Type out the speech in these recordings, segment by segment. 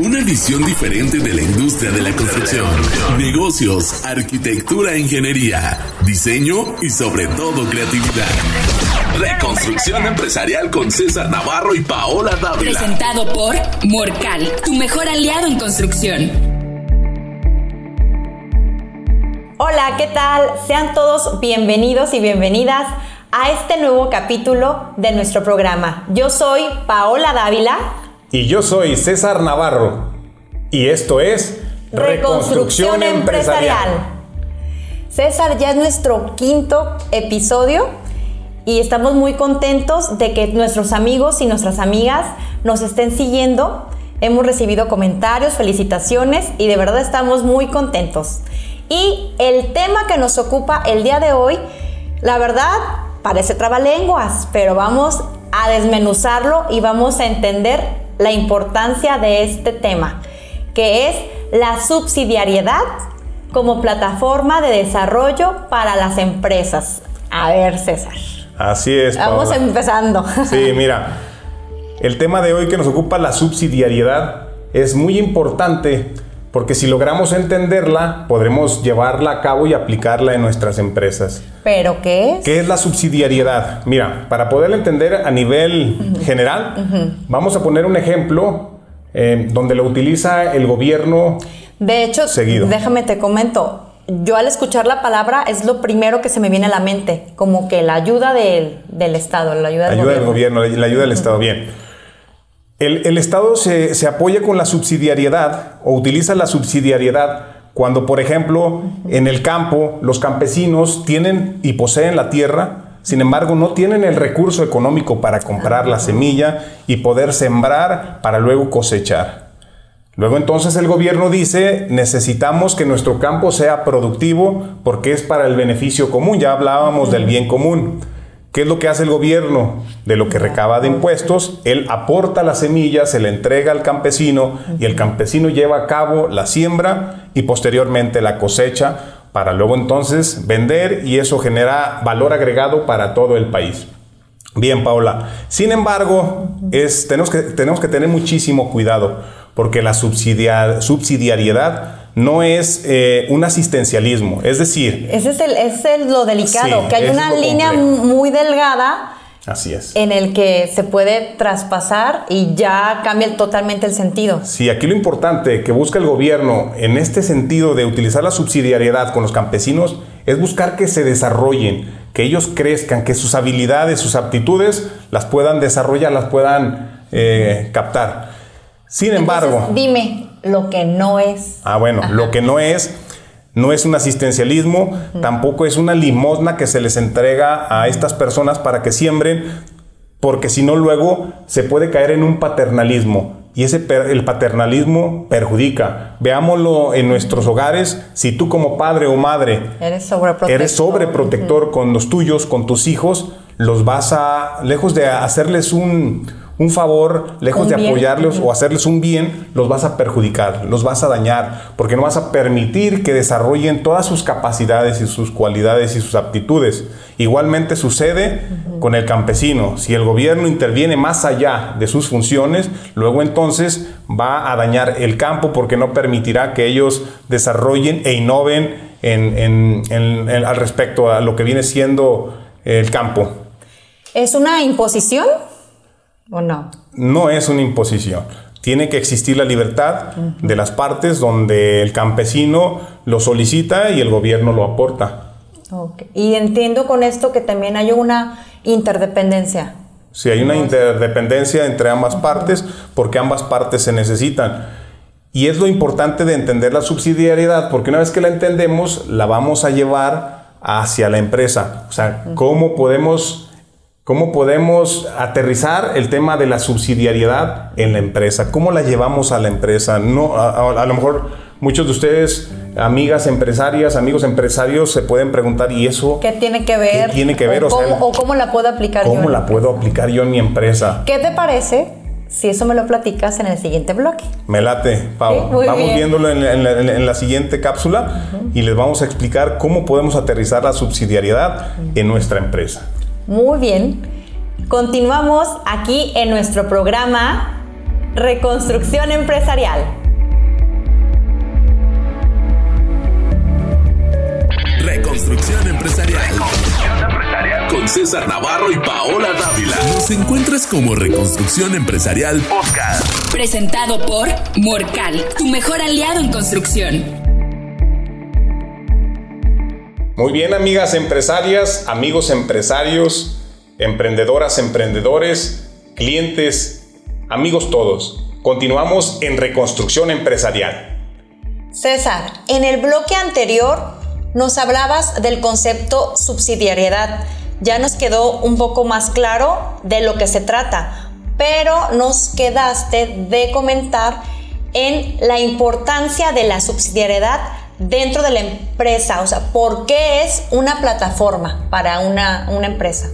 Una visión diferente de la industria de la construcción, negocios, arquitectura, ingeniería, diseño y sobre todo creatividad. Reconstrucción empresarial con César Navarro y Paola Dávila. Presentado por Morcal, tu mejor aliado en construcción. Hola, ¿qué tal? Sean todos bienvenidos y bienvenidas a este nuevo capítulo de nuestro programa. Yo soy Paola Dávila. Y yo soy César Navarro. Y esto es Reconstrucción, Empresarial. César, ya es nuestro quinto episodio y estamos muy contentos de que nuestros amigos y nuestras amigas nos estén siguiendo. Hemos recibido comentarios, felicitaciones y de verdad estamos muy contentos. Y el tema que nos ocupa el día de hoy, la verdad, parece trabalenguas, pero vamos a desmenuzarlo y vamos a entender la importancia de este tema, que es la subsidiariedad como plataforma de desarrollo para las empresas. A ver, César. Así es. Vamos empezando. Sí, mira, el tema de hoy que nos ocupa la subsidiariedad es muy importante porque si logramos entenderla, podremos llevarla a cabo y aplicarla en nuestras empresas. ¿Pero qué es? ¿Qué es la subsidiariedad? Mira, para poderla entender a nivel general, vamos a poner un ejemplo eh, donde lo utiliza el gobierno. De hecho, seguido. déjame te comento. Yo al escuchar la palabra es lo primero que se me viene a la mente, como que la ayuda del, Estado, la ayuda del ayuda gobierno. del gobierno, la ayuda del Estado, bien. El, Estado se, apoya con la subsidiariedad o utiliza la subsidiariedad cuando, por ejemplo, en el campo los campesinos tienen y poseen la tierra, sin embargo no tienen el recurso económico para comprar la semilla y poder sembrar para luego cosechar. Luego entonces el gobierno dice, necesitamos que nuestro campo sea productivo porque es para el beneficio común, ya hablábamos del bien común. ¿Qué es lo que hace el gobierno? De lo que recaba de impuestos, él aporta la semilla, se le entrega al campesino y el campesino lleva a cabo la siembra y posteriormente la cosecha para luego entonces vender y eso genera valor agregado para todo el país. Bien, Paula. Sin embargo, es, tenemos, que, tenemos que tener muchísimo cuidado porque la subsidiariedad no es eh, un asistencialismo. Es decir... Ese es, el, es lo delicado, que hay una línea muy delgada. Así es. En el que se puede traspasar y ya cambia totalmente el sentido. Sí, aquí lo importante que busca el gobierno en este sentido de utilizar la subsidiariedad con los campesinos es buscar que se desarrollen, que ellos crezcan, que sus habilidades, sus aptitudes las puedan desarrollar, las puedan eh, captar. Sin embargo... Dime, lo que no es. Ah, bueno, lo que no es, no es un asistencialismo, tampoco es una limosna que se les entrega a estas personas para que siembren, porque si no luego se puede caer en un paternalismo. Y ese el paternalismo perjudica. Veámoslo en nuestros hogares. Si tú como padre o madre eres sobreprotector, eres sobreprotector con los tuyos, con tus hijos, los vas a, lejos de hacerles un, un favor, lejos de apoyarlos o hacerles un bien, los vas a perjudicar, los vas a dañar, porque no vas a permitir que desarrollen todas sus capacidades y sus cualidades y sus aptitudes. Igualmente sucede con el campesino. Si el gobierno interviene más allá de sus funciones, luego entonces va a dañar el campo porque no permitirá que ellos desarrollen e innoven al respecto a lo que viene siendo el campo. ¿Es una imposición? ¿O no? No es una imposición. Tiene que existir la libertad de las partes donde el campesino lo solicita y el gobierno lo aporta. Y entiendo con esto que también hay una interdependencia. Sí, hay una interdependencia entre ambas partes porque ambas partes se necesitan. Y es lo importante de entender la subsidiariedad, porque una vez que la entendemos, la vamos a llevar hacia la empresa. O sea, ¿cómo podemos ¿Cómo podemos aterrizar el tema de la subsidiariedad en la empresa? ¿Cómo la llevamos a la empresa? No, a, lo mejor muchos de ustedes, amigas empresarias, amigos empresarios, se pueden preguntar, ¿y eso? ¿Qué tiene que ver? ¿Qué tiene que ver? O, cómo, cómo, la puedo aplicar yo? ¿Cómo la puedo aplicar yo en mi empresa? ¿Qué te parece si eso me lo platicas en el siguiente bloque? Me late, Pau. vamos viéndolo en la, siguiente cápsula y les vamos a explicar cómo podemos aterrizar la subsidiariedad en nuestra empresa. Muy bien. Continuamos aquí en nuestro programa Reconstrucción Empresarial. Reconstrucción Empresarial. Con César Navarro y Paola Dávila. Nos encuentras como Reconstrucción Empresarial Podcast. Presentado por Morcal, tu mejor aliado en construcción. Muy bien, amigas empresarias, amigos empresarios, emprendedoras, emprendedores, clientes, amigos todos. Continuamos en Reconstrucción Empresarial. César, en el bloque anterior nos hablabas del concepto subsidiariedad. Ya nos quedó un poco más claro de lo que se trata, pero nos quedaste de comentar en la importancia de la subsidiariedad dentro de la empresa, o sea, ¿por qué es una plataforma para una, una empresa?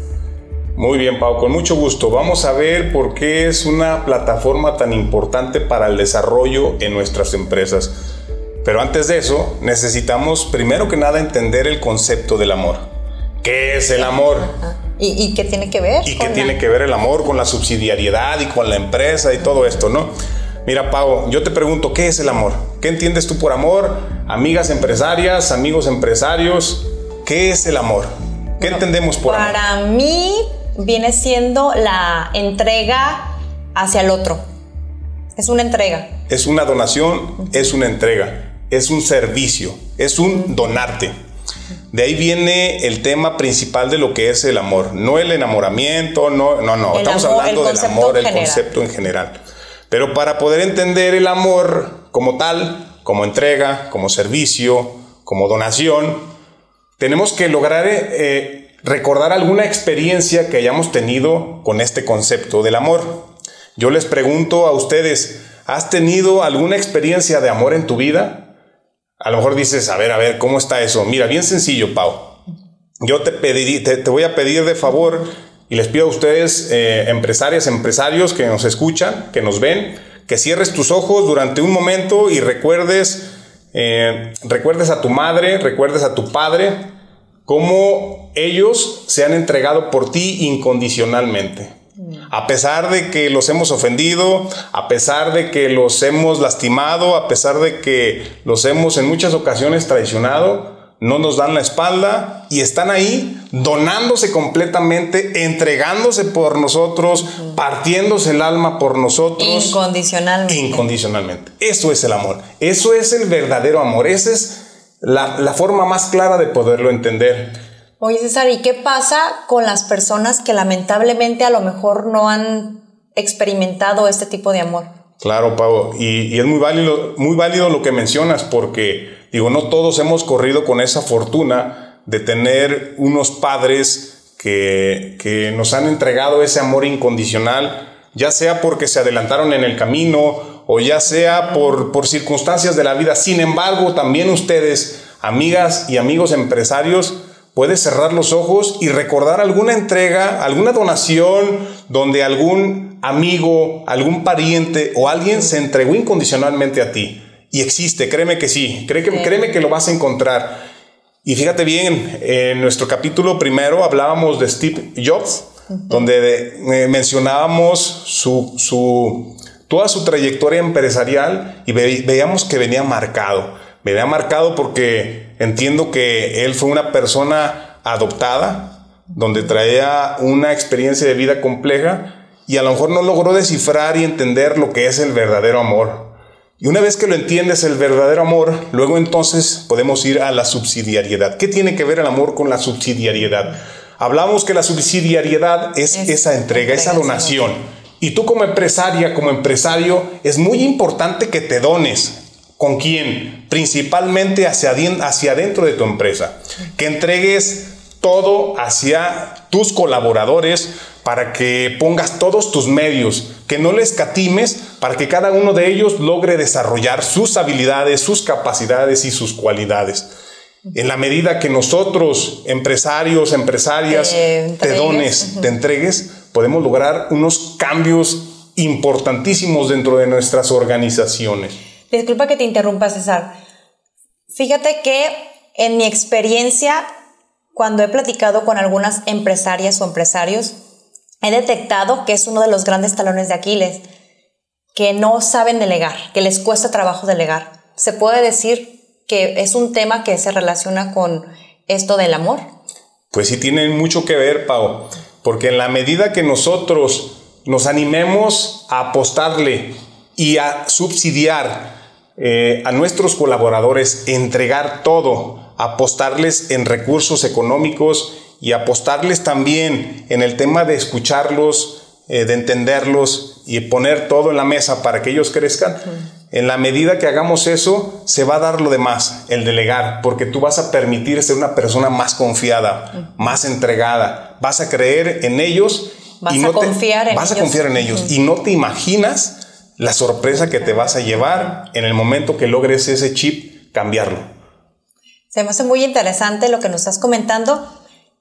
Muy bien, Pau, con mucho gusto. Vamos a ver por qué es una plataforma tan importante para el desarrollo en nuestras empresas. Pero antes de eso, necesitamos primero que nada entender el concepto del amor. ¿Qué es el amor? ¿Y, qué tiene que ver? ¿Y qué tiene que ver el amor con la subsidiariedad y con la empresa y todo esto, no? Mira, Pau, yo te pregunto, ¿qué es el amor? ¿Qué entiendes tú por amor? Amigas empresarias, amigos empresarios, ¿qué es el amor? ¿Qué entendemos por amor? Para mí viene siendo la entrega hacia el otro. Es una entrega. Es una donación, es una entrega es un servicio, es un donarte. De ahí viene el tema principal de lo que es el amor, no el enamoramiento, no, no, no, estamos hablando del amor, el concepto en general. Pero para poder entender el amor como tal, como entrega, como servicio, como donación, tenemos que lograr eh, recordar alguna experiencia que hayamos tenido con este concepto del amor. Yo les pregunto a ustedes, ¿has tenido alguna experiencia de amor en tu vida? A lo mejor dices, a ver, a ver, ¿cómo está eso? Mira, bien sencillo, Pau. Yo te, te, voy a pedir de favor y les pido a ustedes, eh, empresarias, empresarios que nos escuchan, que nos ven, que cierres tus ojos durante un momento y recuerdes, eh, recuerdes a tu madre, recuerdes a tu padre, cómo ellos se han entregado por ti incondicionalmente. A pesar de que los hemos ofendido, a pesar de que los hemos lastimado, a pesar de que los hemos en muchas ocasiones traicionado, no nos dan la espalda y están ahí donándose completamente, entregándose por nosotros, partiéndose el alma por nosotros. Incondicionalmente. Incondicionalmente. Eso es el amor. Eso es el verdadero amor. Esa es la, la forma más clara de poderlo entender. Oye, César, ¿y qué pasa con las personas que lamentablemente a lo mejor no han experimentado este tipo de amor? Claro, Pau, y, es muy válido, muy válido lo que mencionas porque, digo, no todos hemos corrido con esa fortuna de tener unos padres que, que nos han entregado ese amor incondicional, ya sea porque se adelantaron en el camino o ya sea por, por circunstancias de la vida. Sin embargo, también ustedes, amigas y amigos empresarios, puedes cerrar los ojos y recordar alguna entrega, alguna donación donde algún amigo, algún pariente o alguien se entregó incondicionalmente a ti. Y existe, créeme que sí, créeme, créeme que lo vas a encontrar. Y fíjate bien, en nuestro capítulo primero hablábamos de Steve Jobs, donde eh, mencionábamos su, su, toda su trayectoria empresarial y veíamos que venía marcado ha marcado porque entiendo que él fue una persona adoptada, donde traía una experiencia de vida compleja y a lo mejor no logró descifrar y entender lo que es el verdadero amor. Y una vez que lo entiendes el verdadero amor, luego entonces podemos ir a la subsidiariedad. ¿Qué tiene que ver el amor con la subsidiariedad? Hablamos que la subsidiariedad es, esa entrega, esa donación. Y tú como empresaria, como empresario, es muy importante que te dones, ¿Con quién? Principalmente hacia, hacia adentro de tu empresa. Que entregues todo hacia tus colaboradores para que pongas todos tus medios, que no les catimes para que cada uno de ellos logre desarrollar sus habilidades, sus capacidades y sus cualidades. En la medida que nosotros, empresarios, empresarias, te dones, te entregues, podemos lograr unos cambios importantísimos dentro de nuestras organizaciones. Disculpa que te interrumpa, César. Fíjate que en mi experiencia, cuando he platicado con algunas empresarias o empresarios, he detectado que es uno de los grandes talones de Aquiles. que no saben delegar, que les cuesta trabajo delegar. ¿Se puede decir que es un tema que se relaciona con esto del amor? Pues sí tienen mucho que ver, Pau, porque en la medida que nosotros nos animemos a apostarle y a subsidiar eh, a nuestros colaboradores, entregar todo, apostarles en recursos económicos y apostarles también en el tema de escucharlos, eh, de entenderlos y poner todo en la mesa para que ellos crezcan. En la medida que hagamos eso, se va a dar lo demás, el delegar, porque tú vas a permitir ser una persona más confiada, más entregada, vas a creer en ellos. Vas a confiar en vas ellos. a confiar en ellos y no te imaginas la sorpresa que te vas a llevar en el momento que logres ese chip cambiarlo. Se me hace muy interesante lo que nos estás comentando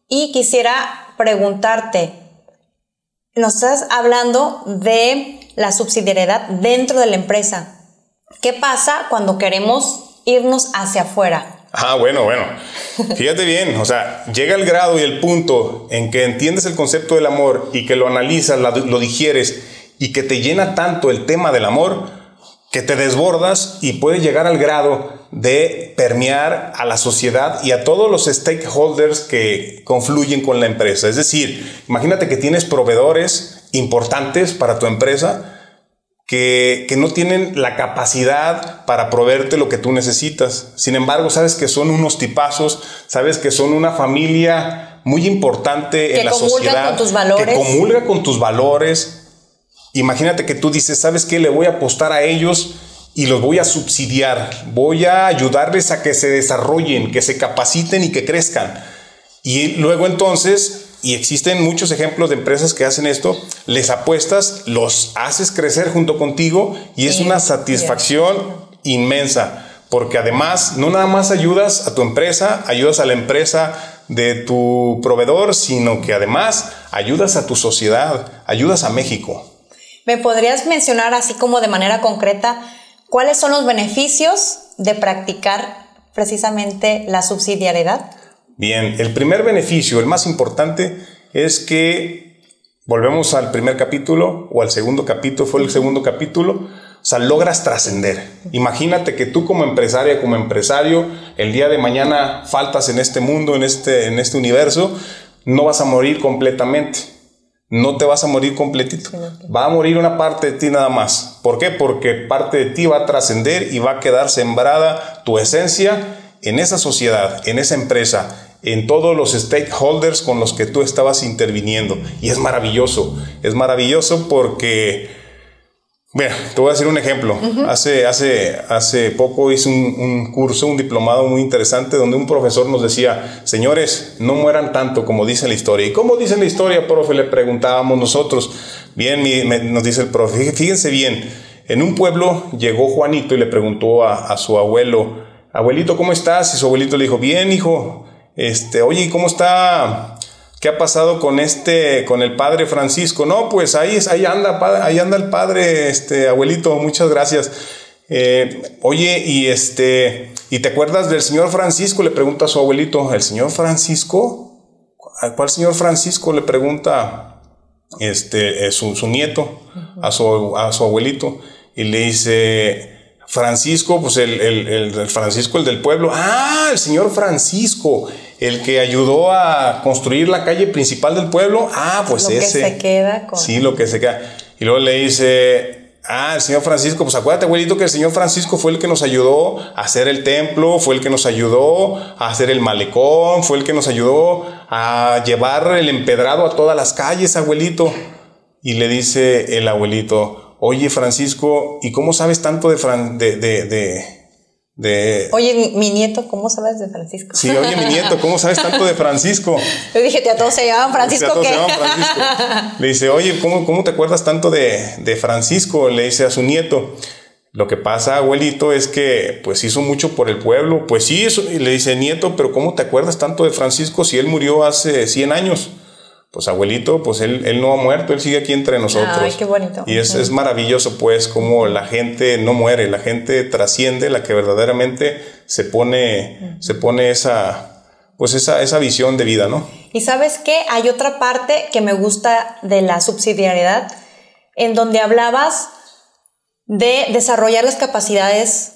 y quisiera preguntarte, nos estás hablando de la subsidiariedad dentro de la empresa. ¿Qué pasa cuando queremos irnos hacia afuera? Ah, bueno, bueno. Fíjate bien, o sea, llega el grado y el punto en que entiendes el concepto del amor y que lo analizas, lo digieres y que te llena tanto el tema del amor que te desbordas y puedes llegar al grado de permear a la sociedad y a todos los stakeholders que confluyen con la empresa. Es decir, imagínate que tienes proveedores importantes para tu empresa que, que, no tienen la capacidad para proveerte lo que tú necesitas. Sin embargo, sabes que son unos tipazos, sabes que son una familia muy importante que en la sociedad. Con tus valores. Que comulga con tus valores. Imagínate que tú dices, ¿sabes qué? Le voy a apostar a ellos y los voy a subsidiar. Voy a ayudarles a que se desarrollen, que se capaciten y que crezcan. Y luego entonces y existen muchos ejemplos de empresas que hacen esto, les apuestas, los haces crecer junto contigo y es una satisfacción inmensa, porque además no nada más ayudas a tu empresa, ayudas a la empresa de tu proveedor, sino que además ayudas a tu sociedad, ayudas a México. ¿Me podrías mencionar así como de manera concreta cuáles son los beneficios de practicar precisamente la subsidiariedad? Bien, el primer beneficio, el más importante, es que volvemos al primer capítulo o al segundo capítulo, fue el segundo capítulo, o sea, logras trascender. Imagínate que tú como empresaria, como empresario, el día de mañana faltas en este mundo, en este, en este universo, no vas a morir completamente. No te vas a morir completito. Va a morir una parte de ti nada más. ¿Por qué? Porque parte de ti va a trascender y va a quedar sembrada tu esencia en esa sociedad, en esa empresa, en todos los stakeholders con los que tú estabas interviniendo. Y es maravilloso, es maravilloso porque, bueno, te voy a decir un ejemplo. hace, hace, hace poco hice un, un, curso, un diplomado muy interesante donde un profesor nos decía, señores, no mueran tanto como dice la historia. ¿Y cómo dice la historia, profe? Le preguntábamos nosotros. Bien, mi, me, nos dice el profe, fíjense bien, en un pueblo llegó Juanito y le preguntó a, a su abuelo, abuelito, ¿cómo estás? Y su abuelito le dijo, bien, hijo, este, oye, ¿y cómo está? ¿Qué ha pasado con este, con el padre Francisco? No, pues ahí, ahí anda, ahí anda el padre, este, abuelito, muchas gracias. Eh, oye, y este, ¿y te acuerdas del señor Francisco? Le pregunta a su abuelito, ¿el señor Francisco? ¿A cuál señor Francisco? Le pregunta este, su, su nieto a su, a su abuelito y le dice, Francisco, pues el, el, el, Francisco, el del pueblo. Ah, el señor Francisco, el que ayudó a construir la calle principal del pueblo. Ah, pues lo ese. Que se queda con. Sí, lo que se queda. Y luego le dice, ah, el señor Francisco, pues acuérdate, abuelito, que el señor Francisco fue el que nos ayudó a hacer el templo, fue el que nos ayudó a hacer el malecón, fue el que nos ayudó a llevar el empedrado a todas las calles, abuelito. Y le dice el abuelito, Oye, Francisco, ¿y cómo sabes tanto de, Fran de, de, de, de, Oye, mi nieto, ¿cómo sabes de Francisco? Sí, oye, mi nieto, ¿cómo sabes tanto de Francisco? Yo dije, a todos se llaman Francisco. a todos ¿qué? se llaman Francisco. Le dice, oye, ¿cómo, cómo te acuerdas tanto de, de Francisco? Le dice a su nieto. Lo que pasa, abuelito, es que pues hizo mucho por el pueblo. Pues sí, eso, y le dice, nieto, pero ¿cómo te acuerdas tanto de Francisco si él murió hace 100 años? Pues abuelito, pues él, él, no ha muerto, él sigue aquí entre nosotros. Ay, qué bonito. Y es, es, maravilloso, pues, como la gente no muere, la gente trasciende, la que verdaderamente se pone, se pone esa, pues esa, esa visión de vida, ¿no? Y sabes qué, hay otra parte que me gusta de la subsidiariedad, en donde hablabas de desarrollar las capacidades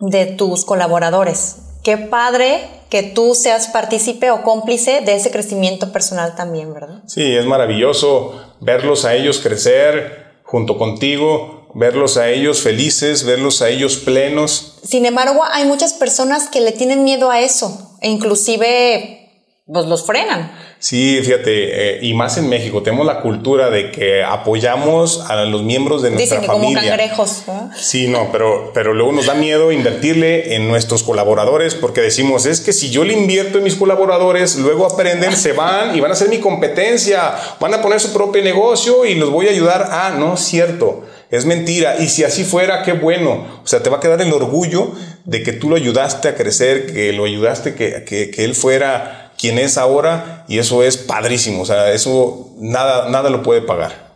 de tus colaboradores. Qué padre que tú seas partícipe o cómplice de ese crecimiento personal también, ¿verdad? Sí, es maravilloso verlos a ellos crecer junto contigo, verlos a ellos felices, verlos a ellos plenos. Sin embargo, hay muchas personas que le tienen miedo a eso e inclusive pues los frenan. Sí, fíjate, eh, y más en México, tenemos la cultura de que apoyamos a los miembros de nuestra Dicen que familia. como cangrejos. Sí, no, pero, pero luego nos da miedo invertirle en nuestros colaboradores porque decimos, es que si yo le invierto en mis colaboradores, luego aprenden, se van y van a ser mi competencia, van a poner su propio negocio y los voy a ayudar. Ah, no, es cierto. Es mentira. Y si así fuera, qué bueno. O sea, te va a quedar el orgullo de que tú lo ayudaste a crecer, que lo ayudaste, que, que, que él fuera quien es ahora y eso es padrísimo, o sea, eso nada, nada lo puede pagar.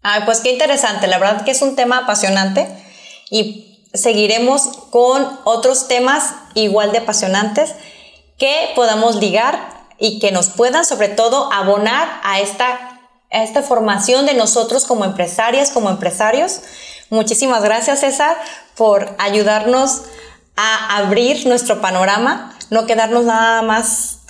Ay, pues qué interesante, la verdad que es un tema apasionante y seguiremos con otros temas igual de apasionantes que podamos ligar y que nos puedan sobre todo abonar a esta, a esta formación de nosotros como empresarias, como empresarios. Muchísimas gracias César por ayudarnos a abrir nuestro panorama, no quedarnos nada más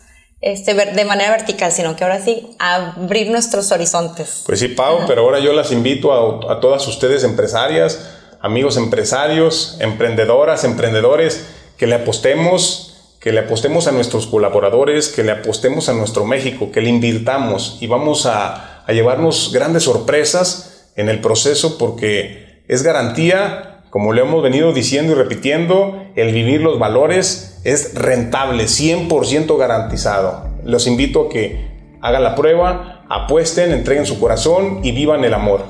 este, de manera vertical, sino que ahora sí abrir nuestros horizontes. Pues sí, Pau, pero ahora yo las invito a, todas ustedes empresarias, amigos empresarios, emprendedoras, emprendedores, que le apostemos, que le apostemos a nuestros colaboradores, que le apostemos a nuestro México, que le invirtamos y vamos a llevarnos grandes sorpresas en el proceso porque es garantía como le hemos venido diciendo y repitiendo, el vivir los valores es rentable, 100% garantizado. Los invito a que hagan la prueba, apuesten, entreguen su corazón y vivan el amor.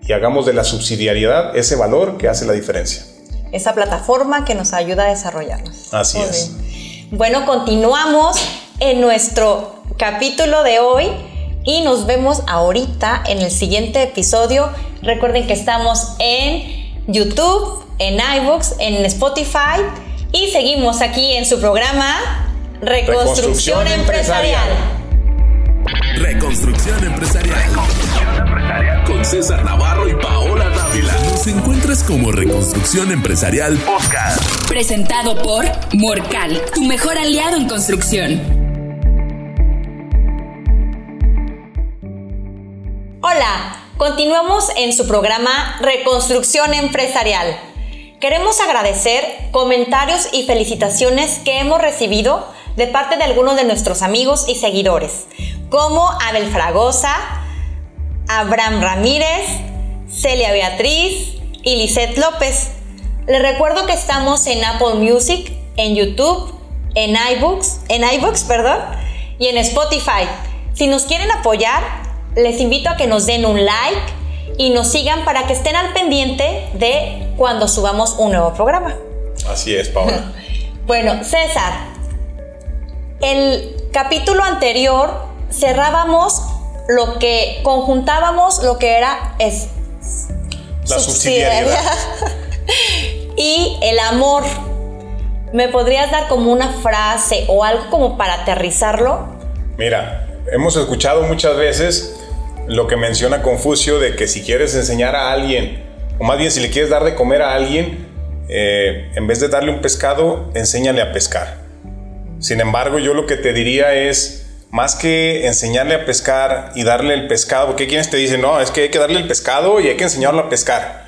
Y hagamos de la subsidiariedad ese valor que hace la diferencia. Esa plataforma que nos ayuda a desarrollarnos. Así Muy es. Bien. Bueno, continuamos en nuestro capítulo de hoy y nos vemos ahorita en el siguiente episodio. Recuerden que estamos en YouTube, en iVoox, en Spotify y seguimos aquí en su programa Reconstrucción, Reconstrucción Empresarial. Reconstrucción Empresarial. Con César Navarro y Paola Dávila. Nos encuentras como Reconstrucción Empresarial Podcast. Presentado por Morcal, tu mejor aliado en construcción. Continuamos en su programa Reconstrucción Empresarial. Queremos agradecer comentarios y felicitaciones que hemos recibido de parte de algunos de nuestros amigos y seguidores, como Abel Fragosa, Abraham Ramírez, Celia Beatriz y Lisette López. Les recuerdo que estamos en Apple Music, en YouTube, en iBooks, en iBooks, perdón, y en Spotify. Si nos quieren apoyar, les invito a que nos den un like y nos sigan para que estén al pendiente de cuando subamos un nuevo programa. Así es, Paola. bueno, César, el capítulo anterior cerrábamos lo que conjuntábamos lo que era es la subsidiariedad y el amor. ¿Me podrías dar como una frase o algo como para aterrizarlo? Mira, hemos escuchado muchas veces lo que menciona Confucio de que si quieres enseñar a alguien, o más bien si le quieres dar de comer a alguien, eh, en vez de darle un pescado, enséñale a pescar. Sin embargo, yo lo que te diría es, más que enseñarle a pescar y darle el pescado, porque hay quienes te dicen, no, es que hay que darle el pescado y hay que enseñarlo a pescar.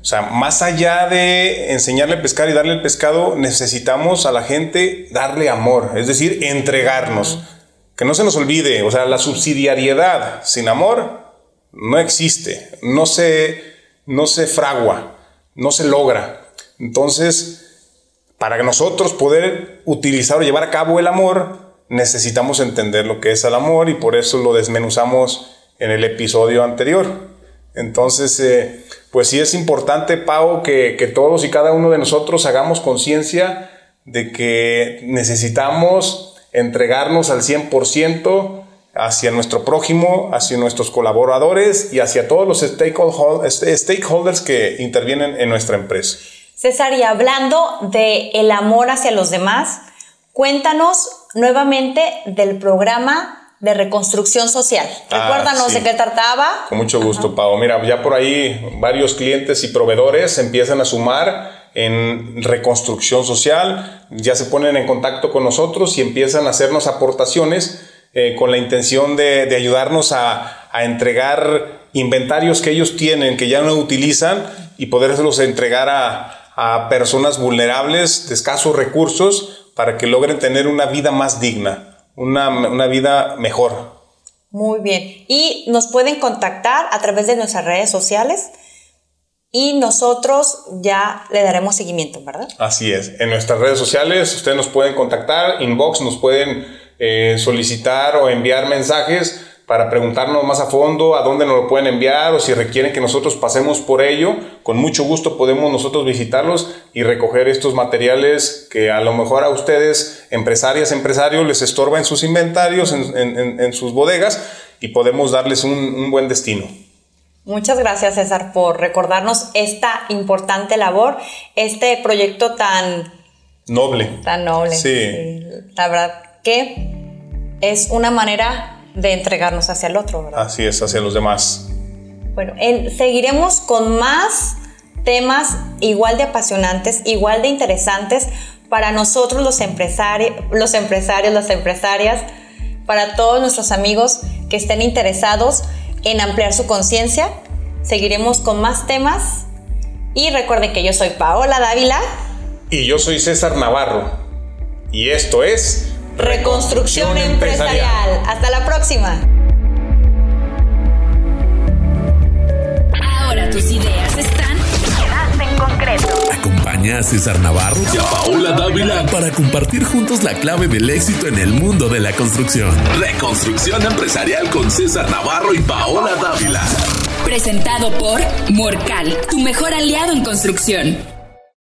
O sea, más allá de enseñarle a pescar y darle el pescado, necesitamos a la gente darle amor, es decir, entregarnos. Que no se nos olvide, o sea, la subsidiariedad sin amor no existe, no se, no se fragua, no se logra. Entonces, para nosotros poder utilizar o llevar a cabo el amor, necesitamos entender lo que es el amor y por eso lo desmenuzamos en el episodio anterior. Entonces, eh, pues sí es importante, Pau, que, que todos y cada uno de nosotros hagamos conciencia de que necesitamos entregarnos al 100% hacia nuestro prójimo, hacia nuestros colaboradores y hacia todos los stakeholders que intervienen en nuestra empresa. César, y hablando de el amor hacia los demás, cuéntanos nuevamente del programa de reconstrucción social. Ah, Recuérdanos sí. de qué trataba. Con mucho gusto, Pau. Mira, ya por ahí varios clientes y proveedores empiezan a sumar en reconstrucción social, ya se ponen en contacto con nosotros y empiezan a hacernos aportaciones eh, con la intención de, ayudarnos a, entregar inventarios que ellos tienen, que ya no utilizan y podérselos entregar a, a personas vulnerables de escasos recursos para que logren tener una vida más digna, una, una vida mejor. Muy bien. Y nos pueden contactar a través de nuestras redes sociales y nosotros ya le daremos seguimiento, ¿verdad? Así es. En nuestras redes sociales ustedes nos pueden contactar, inbox, nos pueden eh, solicitar o enviar mensajes para preguntarnos más a fondo a dónde nos lo pueden enviar o si requieren que nosotros pasemos por ello. Con mucho gusto podemos nosotros visitarlos y recoger estos materiales que a lo mejor a ustedes, empresarias, empresarios, les estorba en sus inventarios, en, sus bodegas y podemos darles un buen destino. Muchas gracias, César, por recordarnos esta importante labor, este proyecto tan, Noble. tan noble. Sí. La verdad que es una manera de entregarnos hacia el otro, ¿verdad? Así es, hacia los demás. Bueno, en- seguiremos con más temas igual de apasionantes, igual de interesantes para nosotros los empresarios, los empresarios, las empresarias, para todos nuestros amigos que estén interesados en ampliar su conciencia. Seguiremos con más temas y recuerden que yo soy Paola Dávila. Y yo soy César Navarro. Y esto es Reconstrucción Empresarial. Hasta la próxima. Ahora tus ideas están Acompaña a César Navarro y a Paola Dávila para compartir juntos la clave del éxito en el mundo de la construcción. Reconstrucción empresarial con César Navarro y Paola Dávila. presentado por Morcal, tu mejor aliado en construcción.